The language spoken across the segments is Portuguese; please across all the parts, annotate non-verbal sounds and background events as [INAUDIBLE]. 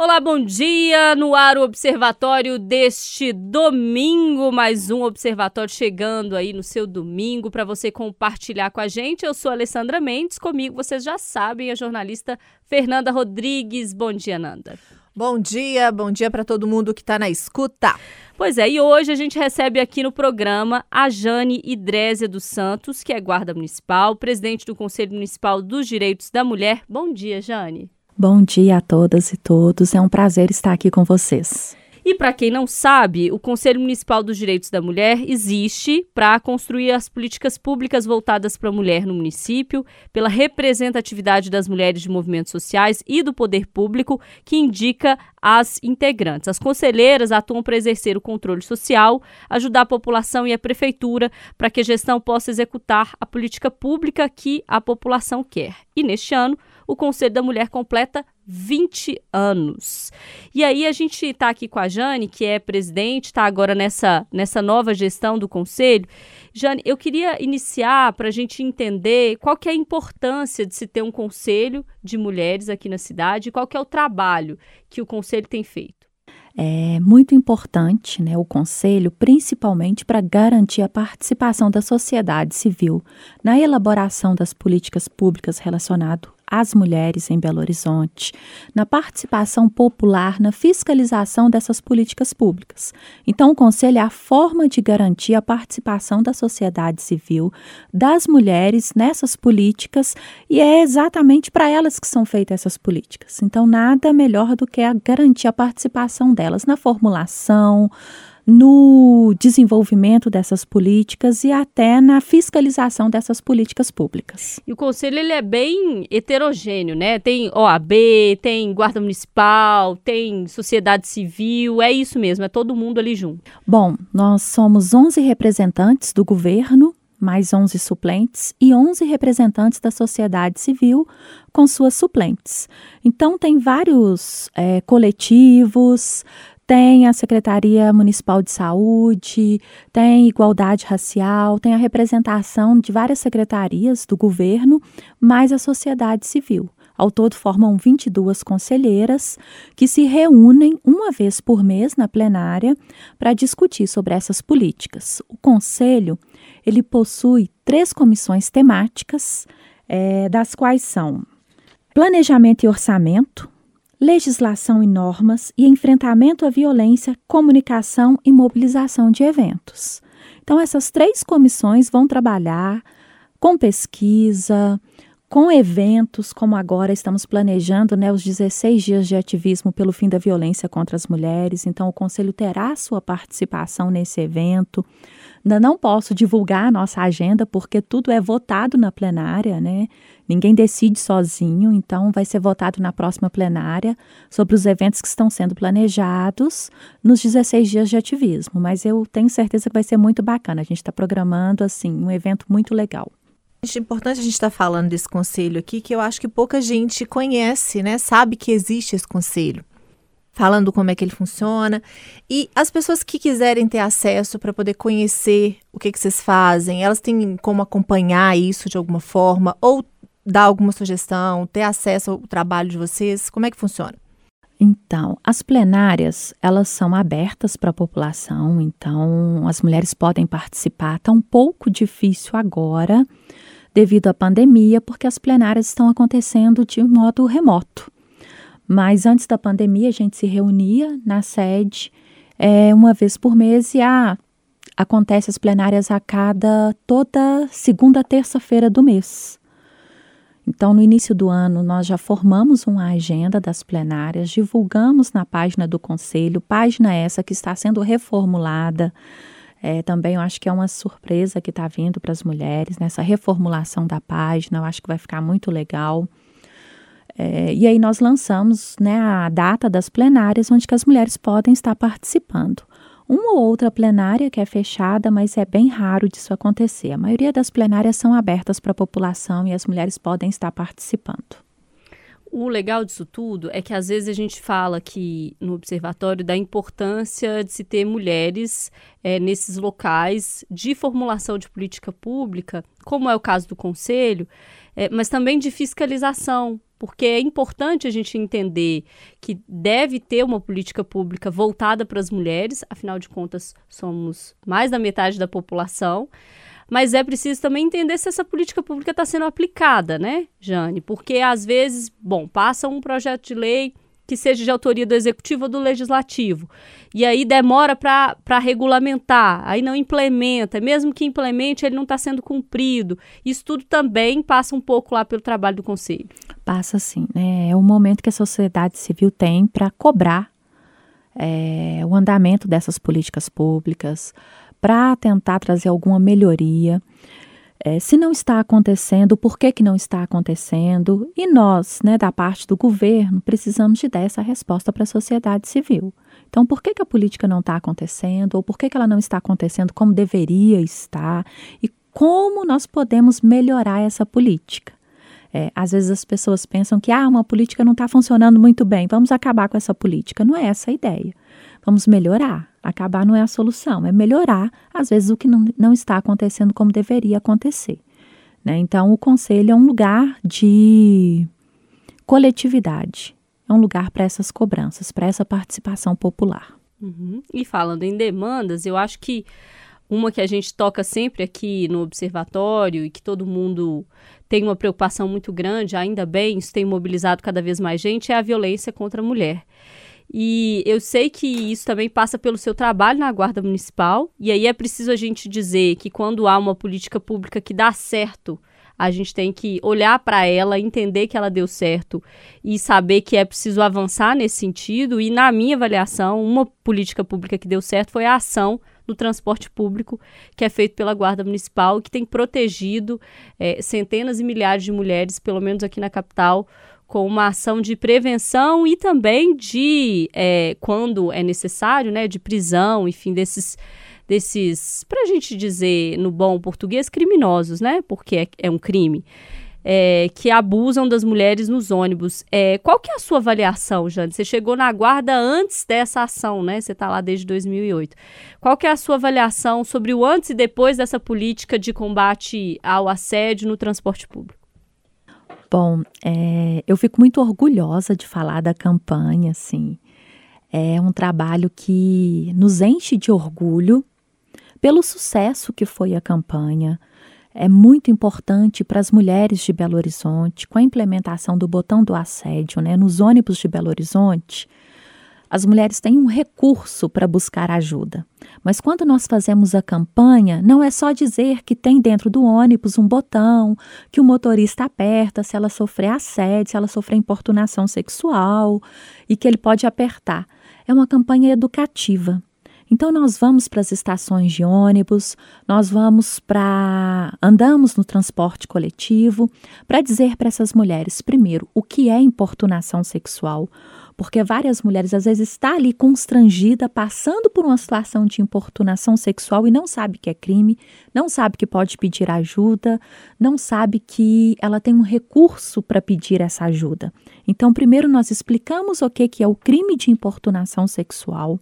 Olá, bom dia! No ar o observatório deste domingo, mais um observatório chegando aí no seu domingo para você compartilhar com a gente. Eu sou a Alessandra Mendes, comigo vocês já sabem, a jornalista Fernanda Rodrigues. Bom dia, Nanda. Bom dia, bom dia para todo mundo que está na escuta. Pois é, e hoje a gente recebe aqui no programa a Jane Idrésia dos Santos, que é guarda municipal, presidente do Conselho Municipal dos Direitos da Mulher. Bom dia, Jane. Bom dia a todas e todos. É um prazer estar aqui com vocês. E para quem não sabe, o Conselho Municipal dos Direitos da Mulher existe para construir as políticas públicas voltadas para a mulher no município, pela representatividade das mulheres de movimentos sociais e do poder público, que indica as integrantes. As conselheiras atuam para exercer o controle social, ajudar a população e a prefeitura para que a gestão possa executar a política pública que a população quer. E neste ano, o Conselho da Mulher completa 20 anos. E aí a gente está aqui com a Jane, que é presidente, está agora nessa, nessa nova gestão do Conselho. Jane, eu queria iniciar para a gente entender qual que é a importância de se ter um conselho de mulheres aqui na cidade, qual que é o trabalho que o conselho tem feito. É muito importante né, o Conselho, principalmente para garantir a participação da sociedade civil na elaboração das políticas públicas relacionadas às mulheres em Belo Horizonte, na participação popular, na fiscalização dessas políticas públicas. Então, o Conselho é a forma de garantir a participação da sociedade civil, das mulheres nessas políticas, e é exatamente para elas que são feitas essas políticas. Então, nada melhor do que a garantir a participação delas na formulação, no desenvolvimento dessas políticas e até na fiscalização dessas políticas públicas. E o conselho ele é bem heterogêneo, né? Tem OAB, tem guarda municipal, tem sociedade civil, é isso mesmo, é todo mundo ali junto. Bom, nós somos 11 representantes do governo mais 11 suplentes e 11 representantes da sociedade civil com suas suplentes. Então, tem vários é, coletivos, tem a Secretaria Municipal de Saúde, tem igualdade racial, tem a representação de várias secretarias do governo, mais a sociedade civil. Ao todo formam 22 conselheiras que se reúnem uma vez por mês na plenária para discutir sobre essas políticas. O conselho ele possui três comissões temáticas, é, das quais são planejamento e orçamento, legislação e normas e enfrentamento à violência, comunicação e mobilização de eventos. Então, essas três comissões vão trabalhar com pesquisa, com eventos, como agora estamos planejando né, os 16 dias de ativismo pelo fim da violência contra as mulheres. Então, o Conselho terá sua participação nesse evento. Ainda não posso divulgar a nossa agenda porque tudo é votado na plenária, né? Ninguém decide sozinho, então vai ser votado na próxima plenária sobre os eventos que estão sendo planejados nos 16 dias de ativismo. Mas eu tenho certeza que vai ser muito bacana. A gente está programando assim um evento muito legal. É importante a gente estar tá falando desse conselho aqui, que eu acho que pouca gente conhece, né? Sabe que existe esse conselho falando como é que ele funciona. E as pessoas que quiserem ter acesso para poder conhecer o que, que vocês fazem, elas têm como acompanhar isso de alguma forma ou dar alguma sugestão, ter acesso ao trabalho de vocês? Como é que funciona? Então, as plenárias, elas são abertas para a população, então as mulheres podem participar. Está um pouco difícil agora, devido à pandemia, porque as plenárias estão acontecendo de modo remoto. Mas antes da pandemia, a gente se reunia na sede é, uma vez por mês e ah, acontece as plenárias a cada toda segunda terça-feira do mês. Então, no início do ano, nós já formamos uma agenda das plenárias, divulgamos na página do Conselho, página essa que está sendo reformulada. É, também eu acho que é uma surpresa que está vindo para as mulheres nessa reformulação da página, eu acho que vai ficar muito legal. É, e aí nós lançamos né, a data das plenárias onde que as mulheres podem estar participando. Uma ou outra plenária que é fechada, mas é bem raro disso acontecer. A maioria das plenárias são abertas para a população e as mulheres podem estar participando. O legal disso tudo é que às vezes a gente fala aqui no observatório da importância de se ter mulheres é, nesses locais de formulação de política pública, como é o caso do Conselho, é, mas também de fiscalização, porque é importante a gente entender que deve ter uma política pública voltada para as mulheres, afinal de contas, somos mais da metade da população mas é preciso também entender se essa política pública está sendo aplicada, né, Jane? Porque às vezes, bom, passa um projeto de lei que seja de autoria do executivo ou do legislativo. E aí demora para regulamentar, aí não implementa, mesmo que implemente, ele não está sendo cumprido. Isso tudo também passa um pouco lá pelo trabalho do Conselho. Passa sim, né? É o momento que a sociedade civil tem para cobrar é, o andamento dessas políticas públicas, para tentar trazer alguma melhoria. É, se não está acontecendo, por que, que não está acontecendo? E nós, né, da parte do governo, precisamos de dar essa resposta para a sociedade civil. Então, por que, que a política não está acontecendo? Ou por que, que ela não está acontecendo como deveria estar? E como nós podemos melhorar essa política? É, às vezes as pessoas pensam que ah, uma política não está funcionando muito bem, vamos acabar com essa política. Não é essa a ideia. Vamos melhorar. Acabar não é a solução, é melhorar, às vezes, o que não, não está acontecendo como deveria acontecer. Né? Então, o conselho é um lugar de coletividade, é um lugar para essas cobranças, para essa participação popular. Uhum. E falando em demandas, eu acho que uma que a gente toca sempre aqui no observatório e que todo mundo tem uma preocupação muito grande, ainda bem, isso tem mobilizado cada vez mais gente, é a violência contra a mulher. E eu sei que isso também passa pelo seu trabalho na Guarda Municipal, e aí é preciso a gente dizer que quando há uma política pública que dá certo, a gente tem que olhar para ela, entender que ela deu certo e saber que é preciso avançar nesse sentido. E, na minha avaliação, uma política pública que deu certo foi a ação no transporte público que é feito pela Guarda Municipal, que tem protegido é, centenas e milhares de mulheres, pelo menos aqui na capital, com uma ação de prevenção e também de, é, quando é necessário, né, de prisão, enfim, desses, desses para a gente dizer no bom português, criminosos, né, porque é, é um crime, é, que abusam das mulheres nos ônibus. É, qual que é a sua avaliação, Jane? Você chegou na guarda antes dessa ação, né? Você está lá desde 2008. Qual que é a sua avaliação sobre o antes e depois dessa política de combate ao assédio no transporte público? Bom, é, eu fico muito orgulhosa de falar da campanha, assim. É um trabalho que nos enche de orgulho pelo sucesso que foi a campanha. É muito importante para as mulheres de Belo Horizonte, com a implementação do botão do assédio né, nos ônibus de Belo Horizonte, as mulheres têm um recurso para buscar ajuda. Mas quando nós fazemos a campanha, não é só dizer que tem dentro do ônibus um botão, que o motorista aperta se ela sofrer assédio, se ela sofrer importunação sexual e que ele pode apertar. É uma campanha educativa. Então nós vamos para as estações de ônibus, nós vamos para andamos no transporte coletivo para dizer para essas mulheres primeiro o que é importunação sexual, porque várias mulheres às vezes está ali constrangida, passando por uma situação de importunação sexual e não sabe que é crime, não sabe que pode pedir ajuda, não sabe que ela tem um recurso para pedir essa ajuda. Então, primeiro nós explicamos o que que é o crime de importunação sexual.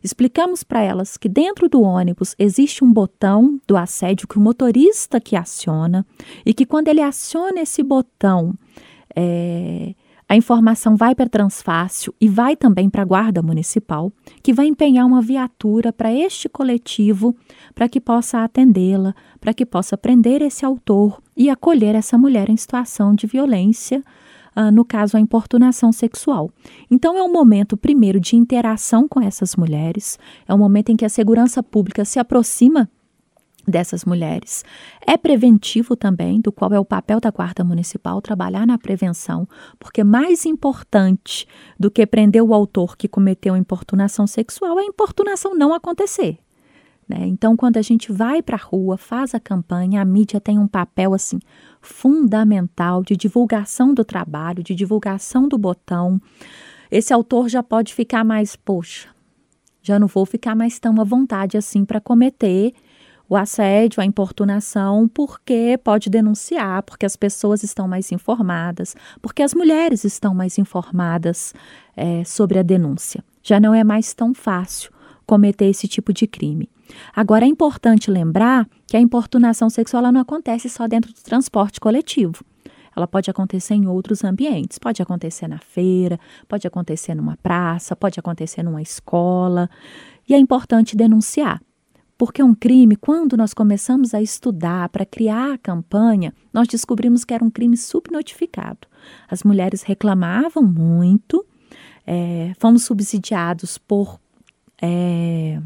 Explicamos para elas que dentro do ônibus existe um botão do assédio que o motorista que aciona e que quando ele aciona esse botão, é, a informação vai para Transfácil e vai também para a Guarda Municipal, que vai empenhar uma viatura para este coletivo para que possa atendê-la, para que possa prender esse autor e acolher essa mulher em situação de violência, uh, no caso, a importunação sexual. Então, é um momento, primeiro, de interação com essas mulheres, é um momento em que a segurança pública se aproxima dessas mulheres. É preventivo também, do qual é o papel da Guarda Municipal trabalhar na prevenção, porque mais importante do que prender o autor que cometeu importunação sexual é a importunação não acontecer. Né? Então, quando a gente vai para a rua, faz a campanha, a mídia tem um papel assim fundamental de divulgação do trabalho, de divulgação do botão. Esse autor já pode ficar mais, poxa, já não vou ficar mais tão à vontade assim para cometer o assédio, a importunação, porque pode denunciar, porque as pessoas estão mais informadas, porque as mulheres estão mais informadas é, sobre a denúncia. Já não é mais tão fácil cometer esse tipo de crime. Agora, é importante lembrar que a importunação sexual não acontece só dentro do transporte coletivo. Ela pode acontecer em outros ambientes. Pode acontecer na feira, pode acontecer numa praça, pode acontecer numa escola. E é importante denunciar. Porque um crime, quando nós começamos a estudar para criar a campanha, nós descobrimos que era um crime subnotificado. As mulheres reclamavam muito, é, fomos subsidiados por, é,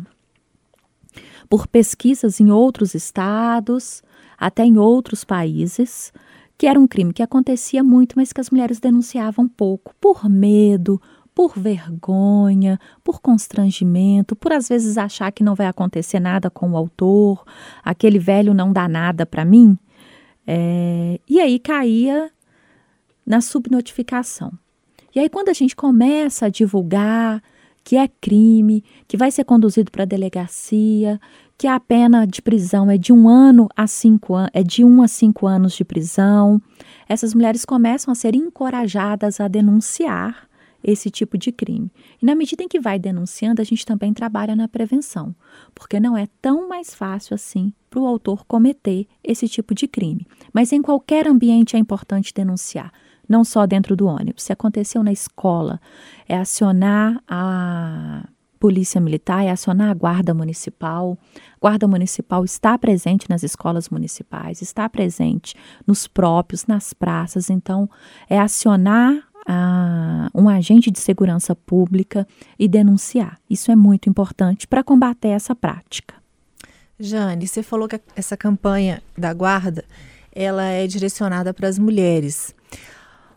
por pesquisas em outros estados, até em outros países, que era um crime que acontecia muito, mas que as mulheres denunciavam pouco, por medo, por vergonha, por constrangimento, por às vezes achar que não vai acontecer nada com o autor, aquele velho não dá nada para mim. É, e aí caía na subnotificação. E aí, quando a gente começa a divulgar que é crime, que vai ser conduzido para a delegacia, que a pena de prisão é de um ano a cinco é de um a cinco anos de prisão, essas mulheres começam a ser encorajadas a denunciar esse tipo de crime. E na medida em que vai denunciando, a gente também trabalha na prevenção, porque não é tão mais fácil assim para o autor cometer esse tipo de crime. Mas em qualquer ambiente é importante denunciar, não só dentro do ônibus. Se aconteceu na escola, é acionar a polícia militar, é acionar a guarda municipal. A guarda municipal está presente nas escolas municipais, está presente nos próprios, nas praças. Então, é acionar a um agente de segurança pública e denunciar. Isso é muito importante para combater essa prática. Jane, você falou que essa campanha da guarda ela é direcionada para as mulheres.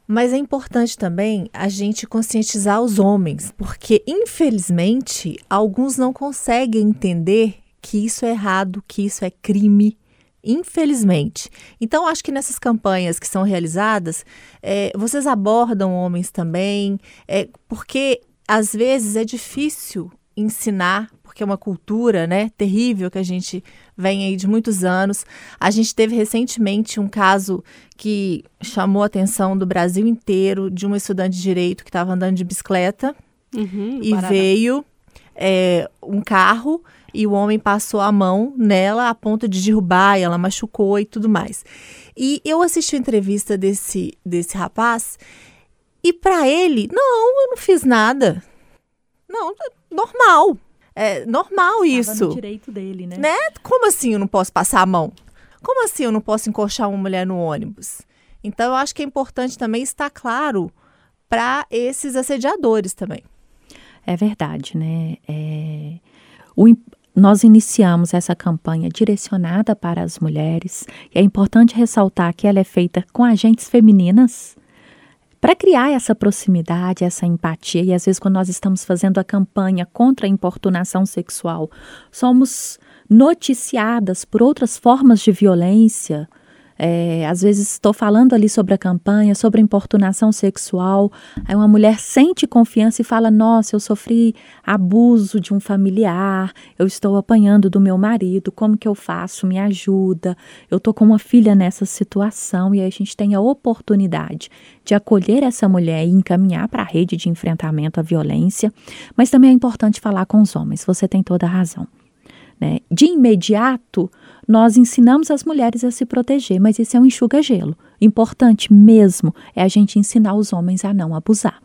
Mas é importante também a gente conscientizar os homens, porque infelizmente alguns não conseguem entender que isso é errado, que isso é crime, infelizmente. Então, acho que nessas campanhas que são realizadas, é, vocês abordam homens também, é, porque às vezes é difícil ensinar, porque é uma cultura né, terrível que a gente vem aí de muitos anos. A gente teve recentemente um caso que chamou a atenção do Brasil inteiro de uma estudante de direito que estava andando de bicicleta uhum, e veio é, um carro e o homem passou a mão nela a ponto de derrubar, e ela machucou e tudo mais. E eu assisti a entrevista desse, desse rapaz e para ele, não, eu não fiz nada. Não, normal. É normal isso. no direito dele, né? né? Como assim eu não posso passar a mão? Como assim eu não posso encoxar uma mulher no ônibus? Então eu acho que é importante também estar claro para esses assediadores também. É verdade, né? É, o, nós iniciamos essa campanha direcionada para as mulheres é importante ressaltar que ela é feita com agentes femininas para criar essa proximidade, essa empatia. E às vezes, quando nós estamos fazendo a campanha contra a importunação sexual, somos noticiadas por outras formas de violência é, às vezes estou falando ali sobre a campanha, sobre importunação sexual. Aí uma mulher sente confiança e fala: Nossa, eu sofri abuso de um familiar, eu estou apanhando do meu marido, como que eu faço? Me ajuda. Eu estou com uma filha nessa situação. E aí a gente tem a oportunidade de acolher essa mulher e encaminhar para a rede de enfrentamento à violência. Mas também é importante falar com os homens, você tem toda a razão. Né? De imediato, nós ensinamos as mulheres a se proteger, mas isso é um enxuga-gelo. Importante mesmo é a gente ensinar os homens a não abusar.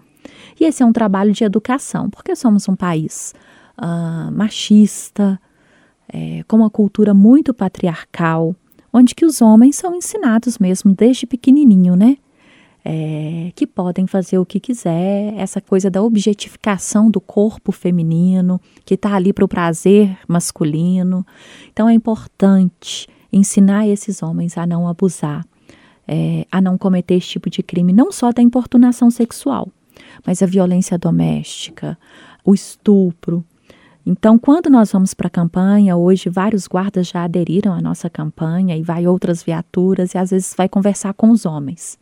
E esse é um trabalho de educação, porque somos um país uh, machista, é, com uma cultura muito patriarcal, onde que os homens são ensinados mesmo desde pequenininho, né? É, que podem fazer o que quiser, essa coisa da objetificação do corpo feminino, que está ali para o prazer masculino. Então é importante ensinar esses homens a não abusar, é, a não cometer esse tipo de crime, não só da importunação sexual, mas a violência doméstica, o estupro. Então, quando nós vamos para a campanha, hoje vários guardas já aderiram à nossa campanha e vai outras viaturas e às vezes vai conversar com os homens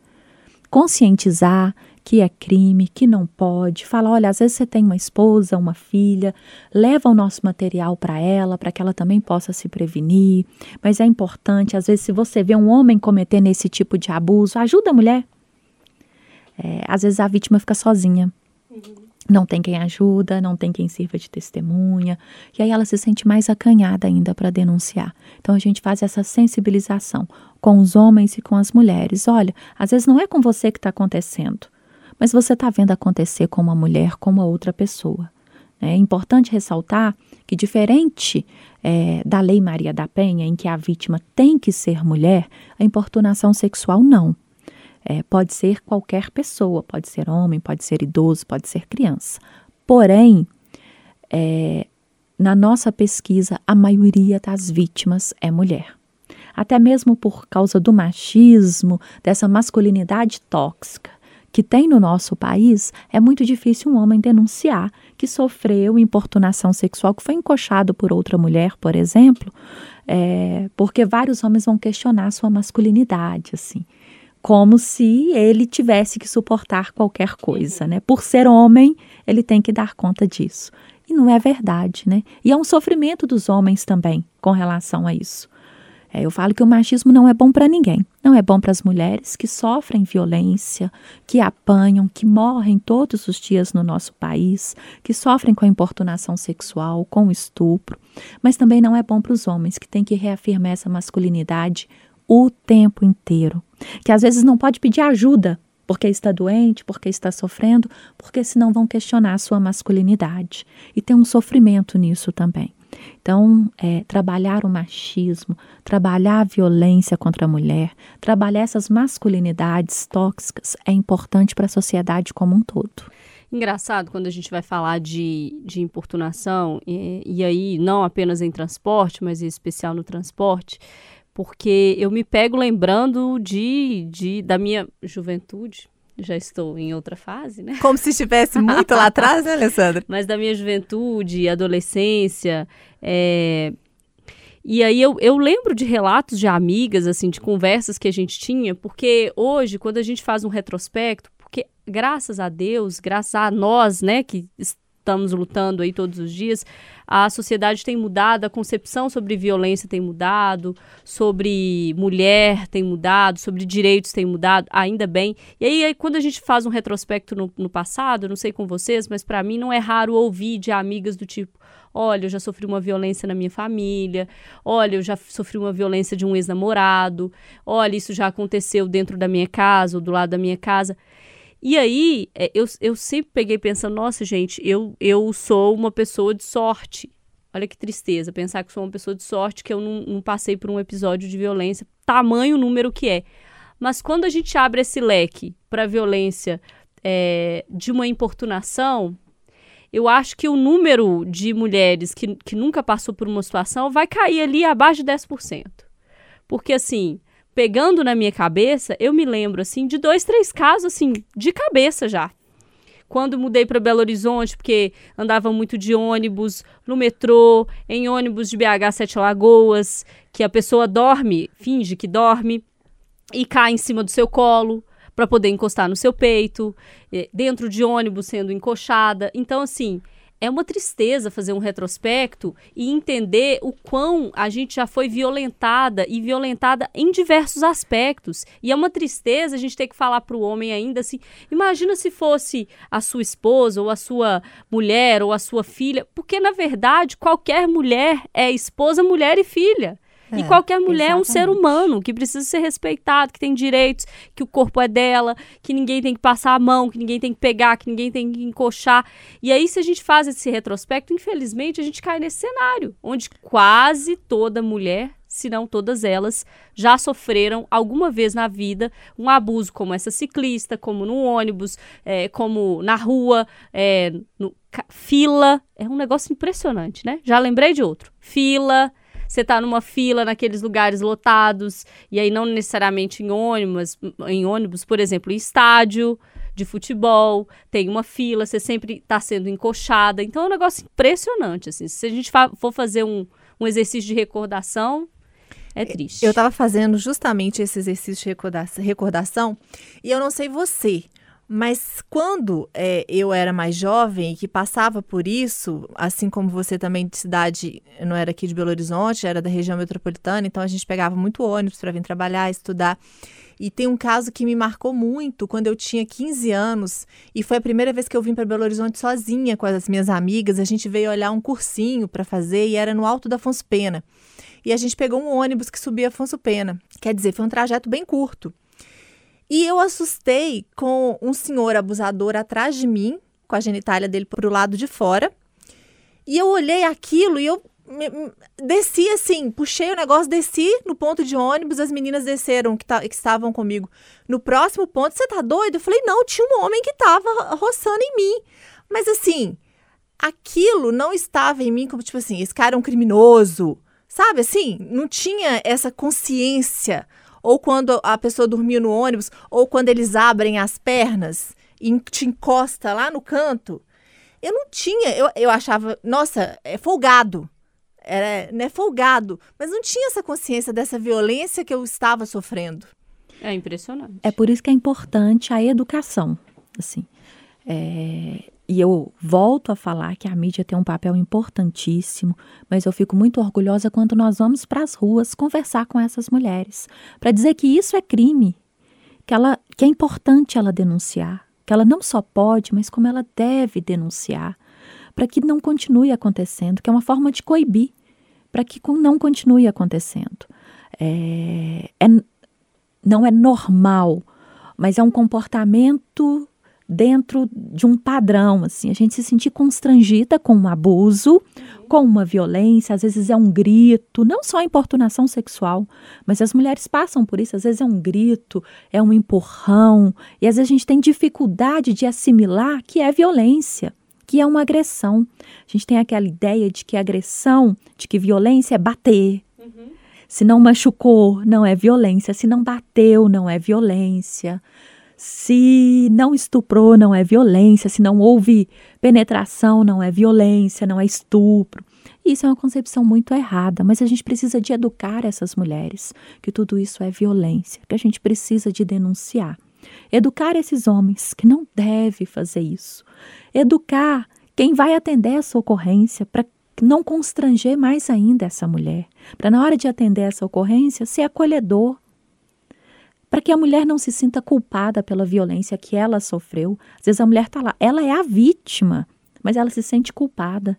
conscientizar que é crime, que não pode. Fala, olha, às vezes você tem uma esposa, uma filha, leva o nosso material para ela, para que ela também possa se prevenir. Mas é importante, às vezes, se você vê um homem cometendo esse tipo de abuso, ajuda a mulher. É, às vezes a vítima fica sozinha. Uhum. Não tem quem ajuda, não tem quem sirva de testemunha, e aí ela se sente mais acanhada ainda para denunciar. Então a gente faz essa sensibilização com os homens e com as mulheres. Olha, às vezes não é com você que está acontecendo, mas você está vendo acontecer com uma mulher, com uma outra pessoa. É importante ressaltar que, diferente é, da Lei Maria da Penha, em que a vítima tem que ser mulher, a importunação sexual não. É, pode ser qualquer pessoa, pode ser homem, pode ser idoso, pode ser criança. Porém, é, na nossa pesquisa, a maioria das vítimas é mulher. Até mesmo por causa do machismo, dessa masculinidade tóxica que tem no nosso país, é muito difícil um homem denunciar que sofreu importunação sexual, que foi encoxado por outra mulher, por exemplo, é, porque vários homens vão questionar sua masculinidade, assim como se ele tivesse que suportar qualquer coisa, né? Por ser homem, ele tem que dar conta disso. E não é verdade, né? E é um sofrimento dos homens também com relação a isso. É, eu falo que o machismo não é bom para ninguém. Não é bom para as mulheres que sofrem violência, que apanham, que morrem todos os dias no nosso país, que sofrem com a importunação sexual, com o estupro. Mas também não é bom para os homens que têm que reafirmar essa masculinidade o tempo inteiro. Que às vezes não pode pedir ajuda porque está doente, porque está sofrendo, porque senão vão questionar a sua masculinidade. E tem um sofrimento nisso também. Então, é, trabalhar o machismo, trabalhar a violência contra a mulher, trabalhar essas masculinidades tóxicas é importante para a sociedade como um todo. Engraçado quando a gente vai falar de, de importunação, e, e aí não apenas em transporte, mas em especial no transporte, porque eu me pego lembrando de, de da minha juventude. Já estou em outra fase, né? Como se estivesse muito lá atrás, né, Alessandra? [LAUGHS] Mas da minha juventude, adolescência, é... E aí eu, eu lembro de relatos de amigas, assim, de conversas que a gente tinha, porque hoje, quando a gente faz um retrospecto, porque graças a Deus, graças a nós, né, que estamos lutando aí todos os dias, a sociedade tem mudado, a concepção sobre violência tem mudado, sobre mulher tem mudado, sobre direitos tem mudado, ainda bem. E aí, aí quando a gente faz um retrospecto no, no passado, não sei com vocês, mas para mim não é raro ouvir de amigas do tipo: olha, eu já sofri uma violência na minha família, olha, eu já sofri uma violência de um ex-namorado, olha, isso já aconteceu dentro da minha casa ou do lado da minha casa. E aí, é, eu, eu sempre peguei pensando, nossa, gente, eu, eu sou uma pessoa de sorte. Olha que tristeza, pensar que sou uma pessoa de sorte, que eu não, não passei por um episódio de violência, tamanho número que é. Mas quando a gente abre esse leque para violência é, de uma importunação, eu acho que o número de mulheres que, que nunca passou por uma situação vai cair ali abaixo de 10%. Porque, assim, pegando na minha cabeça, eu me lembro assim de dois, três casos assim de cabeça já. Quando mudei para Belo Horizonte, porque andava muito de ônibus, no metrô, em ônibus de BH Sete Lagoas, que a pessoa dorme, finge que dorme e cai em cima do seu colo para poder encostar no seu peito, eh, dentro de ônibus sendo encoxada. Então, assim, é uma tristeza fazer um retrospecto e entender o quão a gente já foi violentada e violentada em diversos aspectos. E é uma tristeza a gente ter que falar para o homem ainda assim: imagina se fosse a sua esposa, ou a sua mulher, ou a sua filha, porque na verdade qualquer mulher é esposa, mulher e filha. É, e qualquer mulher exatamente. é um ser humano que precisa ser respeitado, que tem direitos, que o corpo é dela, que ninguém tem que passar a mão, que ninguém tem que pegar, que ninguém tem que encoxar. E aí, se a gente faz esse retrospecto, infelizmente, a gente cai nesse cenário, onde quase toda mulher se não todas elas, já sofreram alguma vez na vida um abuso, como essa ciclista, como no ônibus, é, como na rua, é, no, fila. É um negócio impressionante, né? Já lembrei de outro. Fila, você tá numa fila naqueles lugares lotados, e aí não necessariamente em ônibus, em ônibus, por exemplo, em estádio de futebol, tem uma fila, você sempre está sendo encoxada. Então é um negócio impressionante, assim. Se a gente for fazer um, um exercício de recordação, É triste. Eu estava fazendo justamente esse exercício de recordação e eu não sei você, mas quando é, eu era mais jovem e que passava por isso, assim como você também de cidade, não era aqui de Belo Horizonte, era da região metropolitana, então a gente pegava muito ônibus para vir trabalhar, estudar. E tem um caso que me marcou muito quando eu tinha 15 anos e foi a primeira vez que eu vim para Belo Horizonte sozinha com as minhas amigas. A gente veio olhar um cursinho para fazer e era no Alto da Afonso Pena. E a gente pegou um ônibus que subia Afonso Pena. Quer dizer, foi um trajeto bem curto. E eu assustei com um senhor abusador atrás de mim, com a genitália dele para o lado de fora. E eu olhei aquilo e eu me, me, desci assim, puxei o negócio, desci no ponto de ônibus, as meninas desceram que, que estavam comigo. No próximo ponto, você tá doido? Eu falei, não, tinha um homem que estava roçando em mim. Mas assim, aquilo não estava em mim como tipo assim, esse cara é um criminoso. Sabe assim? Não tinha essa consciência ou quando a pessoa dormiu no ônibus, ou quando eles abrem as pernas e te encosta lá no canto. Eu não tinha, eu, eu achava, nossa, é folgado. Era, né, folgado, mas não tinha essa consciência dessa violência que eu estava sofrendo. É impressionante. É por isso que é importante a educação, assim. É, e eu volto a falar que a mídia tem um papel importantíssimo, mas eu fico muito orgulhosa quando nós vamos para as ruas conversar com essas mulheres, para dizer que isso é crime, que, ela, que é importante ela denunciar, que ela não só pode, mas como ela deve denunciar, para que não continue acontecendo, que é uma forma de coibir, para que não continue acontecendo. É, é, não é normal, mas é um comportamento dentro de um padrão, assim, a gente se sentir constrangida com um abuso, com uma violência, às vezes é um grito, não só a importunação sexual, mas as mulheres passam por isso, às vezes é um grito, é um empurrão, e às vezes a gente tem dificuldade de assimilar que é violência, que é uma agressão. A gente tem aquela ideia de que agressão, de que violência é bater. Uhum. Se não machucou, não é violência. Se não bateu, não é violência. Se não estuprou, não é violência. Se não houve penetração, não é violência, não é estupro. Isso é uma concepção muito errada, mas a gente precisa de educar essas mulheres que tudo isso é violência, que a gente precisa de denunciar. Educar esses homens que não deve fazer isso. Educar quem vai atender essa ocorrência para não constranger mais ainda essa mulher. Para na hora de atender essa ocorrência ser acolhedor, para que a mulher não se sinta culpada pela violência que ela sofreu. Às vezes a mulher está lá, ela é a vítima, mas ela se sente culpada.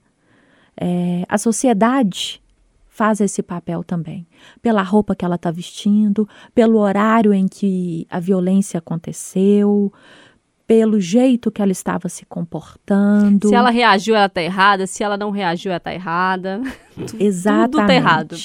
É, a sociedade faz esse papel também, pela roupa que ela está vestindo, pelo horário em que a violência aconteceu, pelo jeito que ela estava se comportando. Se ela reagiu, ela está errada. Se ela não reagiu, ela está errada. Exatamente. [LAUGHS] Tudo tá errado.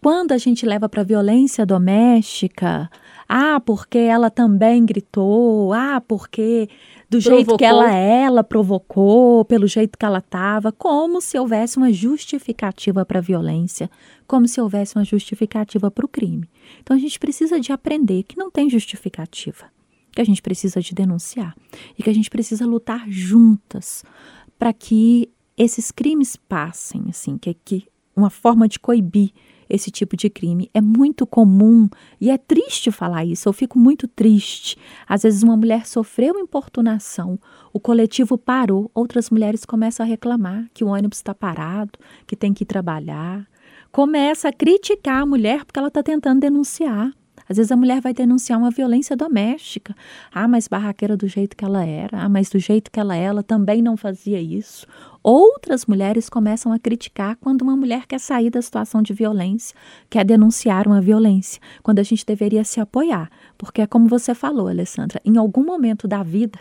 Quando a gente leva para violência doméstica, ah, porque ela também gritou. Ah, porque do provocou. jeito que ela é, ela provocou, pelo jeito que ela estava, como se houvesse uma justificativa para a violência, como se houvesse uma justificativa para o crime. Então a gente precisa de aprender que não tem justificativa, que a gente precisa de denunciar e que a gente precisa lutar juntas para que esses crimes passem, assim, que, que uma forma de coibir esse tipo de crime. É muito comum e é triste falar isso. Eu fico muito triste. Às vezes, uma mulher sofreu importunação, o coletivo parou, outras mulheres começam a reclamar que o ônibus está parado, que tem que ir trabalhar. Começa a criticar a mulher porque ela está tentando denunciar. Às vezes a mulher vai denunciar uma violência doméstica. Ah, mas barraqueira do jeito que ela era. Ah, mas do jeito que ela é, ela também não fazia isso. Outras mulheres começam a criticar quando uma mulher quer sair da situação de violência, quer denunciar uma violência, quando a gente deveria se apoiar. Porque é como você falou, Alessandra, em algum momento da vida,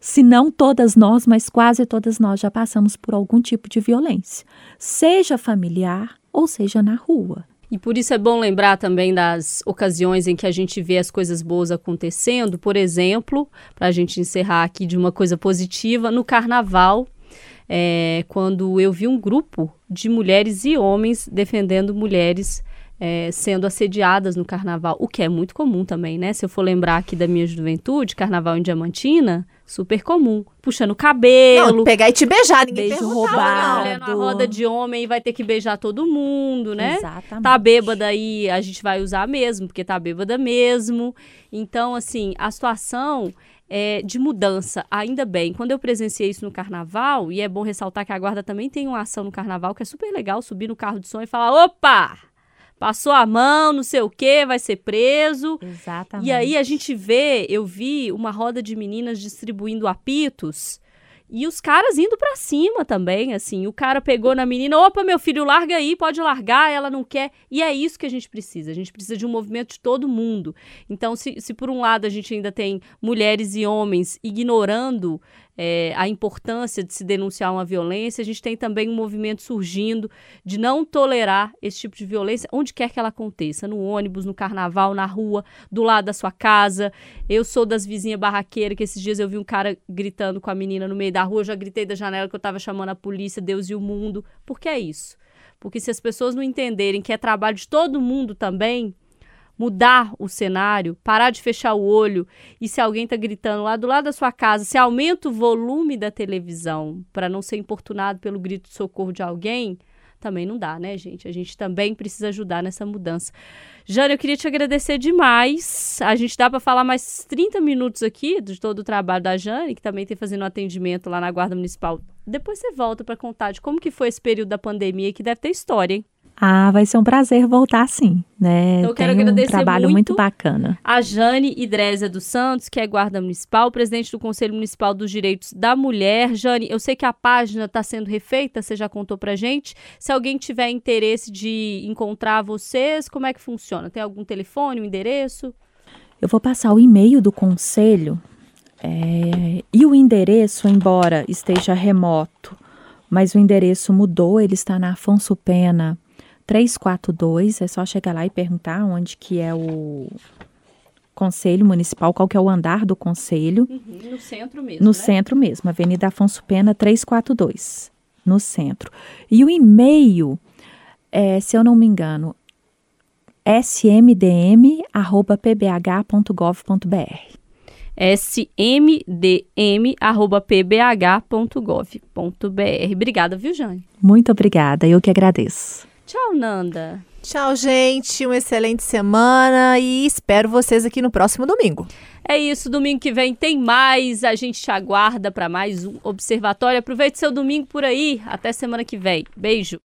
se não todas nós, mas quase todas nós já passamos por algum tipo de violência, seja familiar ou seja na rua. E por isso é bom lembrar também das ocasiões em que a gente vê as coisas boas acontecendo. Por exemplo, para a gente encerrar aqui de uma coisa positiva, no carnaval, é, quando eu vi um grupo de mulheres e homens defendendo mulheres é, sendo assediadas no carnaval, o que é muito comum também, né? Se eu for lembrar aqui da minha juventude, carnaval em Diamantina, Super comum. Puxando o cabelo. Não, pegar e te beijar, ninguém Beijo roubado. não. mulher numa roda de homem e vai ter que beijar todo mundo, né? Exatamente. Tá bêbada aí, a gente vai usar mesmo, porque tá bêbada mesmo. Então, assim, a situação é de mudança, ainda bem. Quando eu presenciei isso no carnaval, e é bom ressaltar que a guarda também tem uma ação no carnaval que é super legal, subir no carro de som e falar: opa! Passou a mão, não sei o que, vai ser preso. Exatamente. E aí a gente vê, eu vi uma roda de meninas distribuindo apitos e os caras indo pra cima também, assim. O cara pegou na menina, opa, meu filho, larga aí, pode largar, ela não quer. E é isso que a gente precisa. A gente precisa de um movimento de todo mundo. Então, se, se por um lado a gente ainda tem mulheres e homens ignorando é, a importância de se denunciar uma violência, a gente tem também um movimento surgindo de não tolerar esse tipo de violência, onde quer que ela aconteça, no ônibus, no carnaval, na rua, do lado da sua casa. Eu sou das vizinhas barraqueiras, que esses dias eu vi um cara gritando com a menina no meio da rua, eu já gritei da janela que eu tava chamando a polícia, Deus e o mundo. Por que é isso? Porque se as pessoas não entenderem que é trabalho de todo mundo também, mudar o cenário, parar de fechar o olho e se alguém está gritando lá do lado da sua casa, se aumenta o volume da televisão para não ser importunado pelo grito de socorro de alguém, também não dá, né, gente? A gente também precisa ajudar nessa mudança. Jane, eu queria te agradecer demais. A gente dá para falar mais 30 minutos aqui de todo o trabalho da Jane, que também tem fazendo um atendimento lá na Guarda Municipal. Depois você volta para contar de como que foi esse período da pandemia, que deve ter história, hein? Ah, vai ser um prazer voltar sim, né? Então, eu quero Tem um agradecer trabalho muito muito bacana. a Jane Idrésia dos Santos, que é guarda municipal, presidente do Conselho Municipal dos Direitos da Mulher. Jane, eu sei que a página está sendo refeita, você já contou pra gente. Se alguém tiver interesse de encontrar vocês, como é que funciona? Tem algum telefone, um endereço? Eu vou passar o e-mail do conselho é, e o endereço, embora esteja remoto, mas o endereço mudou, ele está na Afonso Pena 342, é só chegar lá e perguntar onde que é o conselho municipal, qual que é o andar do conselho. no centro mesmo, No né? centro mesmo, Avenida Afonso Pena 342, no centro. E o e-mail, é, se eu não me engano, smdm@pbh.gov.br. smdm.pbh.gov.br. Obrigada, viu, Jane? Muito obrigada, eu que agradeço. Tchau, Nanda. Tchau, gente. Uma excelente semana e espero vocês aqui no próximo domingo. É isso, domingo que vem tem mais. A gente te aguarda para mais um observatório. Aproveite seu domingo por aí. Até semana que vem. Beijo.